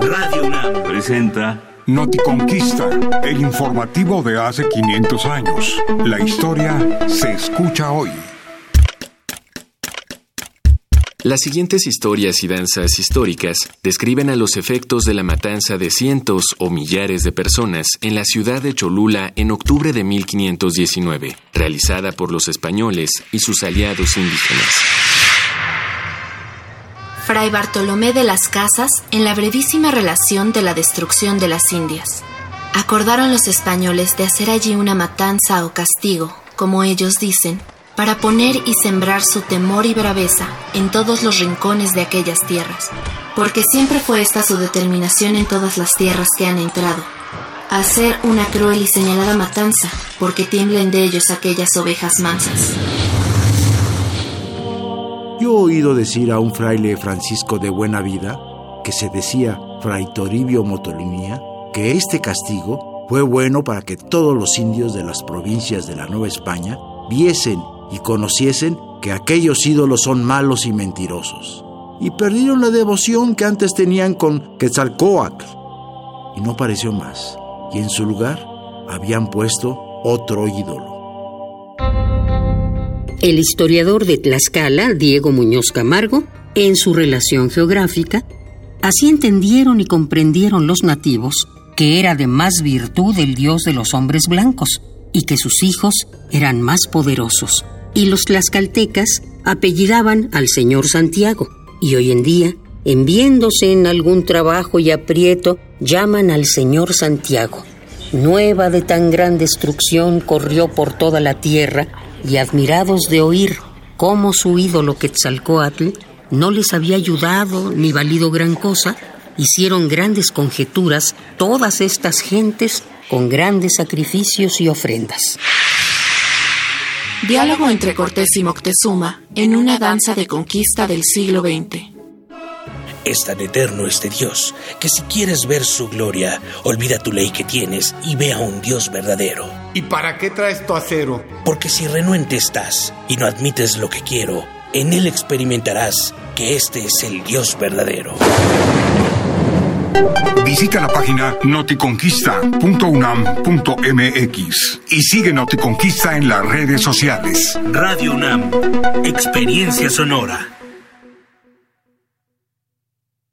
Radio UNAM presenta Noticonquista, el informativo de hace 500 años. La historia se escucha hoy. Las siguientes historias y danzas históricas describen a los efectos de la matanza de cientos o millares de personas en la ciudad de Cholula en octubre de 1519, realizada por los españoles y sus aliados indígenas. Fray Bartolomé de las Casas en la brevísima relación de la destrucción de las Indias. Acordaron los españoles de hacer allí una matanza o castigo, como ellos dicen, para poner y sembrar su temor y braveza en todos los rincones de aquellas tierras, porque siempre fue esta su determinación en todas las tierras que han entrado, hacer una cruel y señalada matanza, porque tiemblen de ellos aquellas ovejas mansas. Oído decir a un fraile Francisco de buena vida, que se decía Fray Toribio Motolinía, que este castigo fue bueno para que todos los indios de las provincias de la Nueva España viesen y conociesen que aquellos ídolos son malos y mentirosos, y perdieron la devoción que antes tenían con Quetzalcoatl, y no pareció más, y en su lugar habían puesto otro ídolo. El historiador de Tlaxcala, Diego Muñoz Camargo, en su relación geográfica, así entendieron y comprendieron los nativos que era de más virtud el dios de los hombres blancos y que sus hijos eran más poderosos. Y los tlaxcaltecas apellidaban al señor Santiago y hoy en día, en viéndose en algún trabajo y aprieto, llaman al señor Santiago. Nueva de tan gran destrucción corrió por toda la tierra y admirados de oír cómo su ídolo Quetzalcoatl no les había ayudado ni valido gran cosa, hicieron grandes conjeturas todas estas gentes con grandes sacrificios y ofrendas. Diálogo entre Cortés y Moctezuma en una danza de conquista del siglo XX. Es tan eterno este Dios que si quieres ver su gloria, olvida tu ley que tienes y ve a un Dios verdadero. ¿Y para qué traes tu acero? Porque si renuente estás y no admites lo que quiero, en él experimentarás que este es el Dios verdadero. Visita la página noticonquista.unam.mx y sigue Noticonquista en las redes sociales. Radio UNAM, experiencia sonora.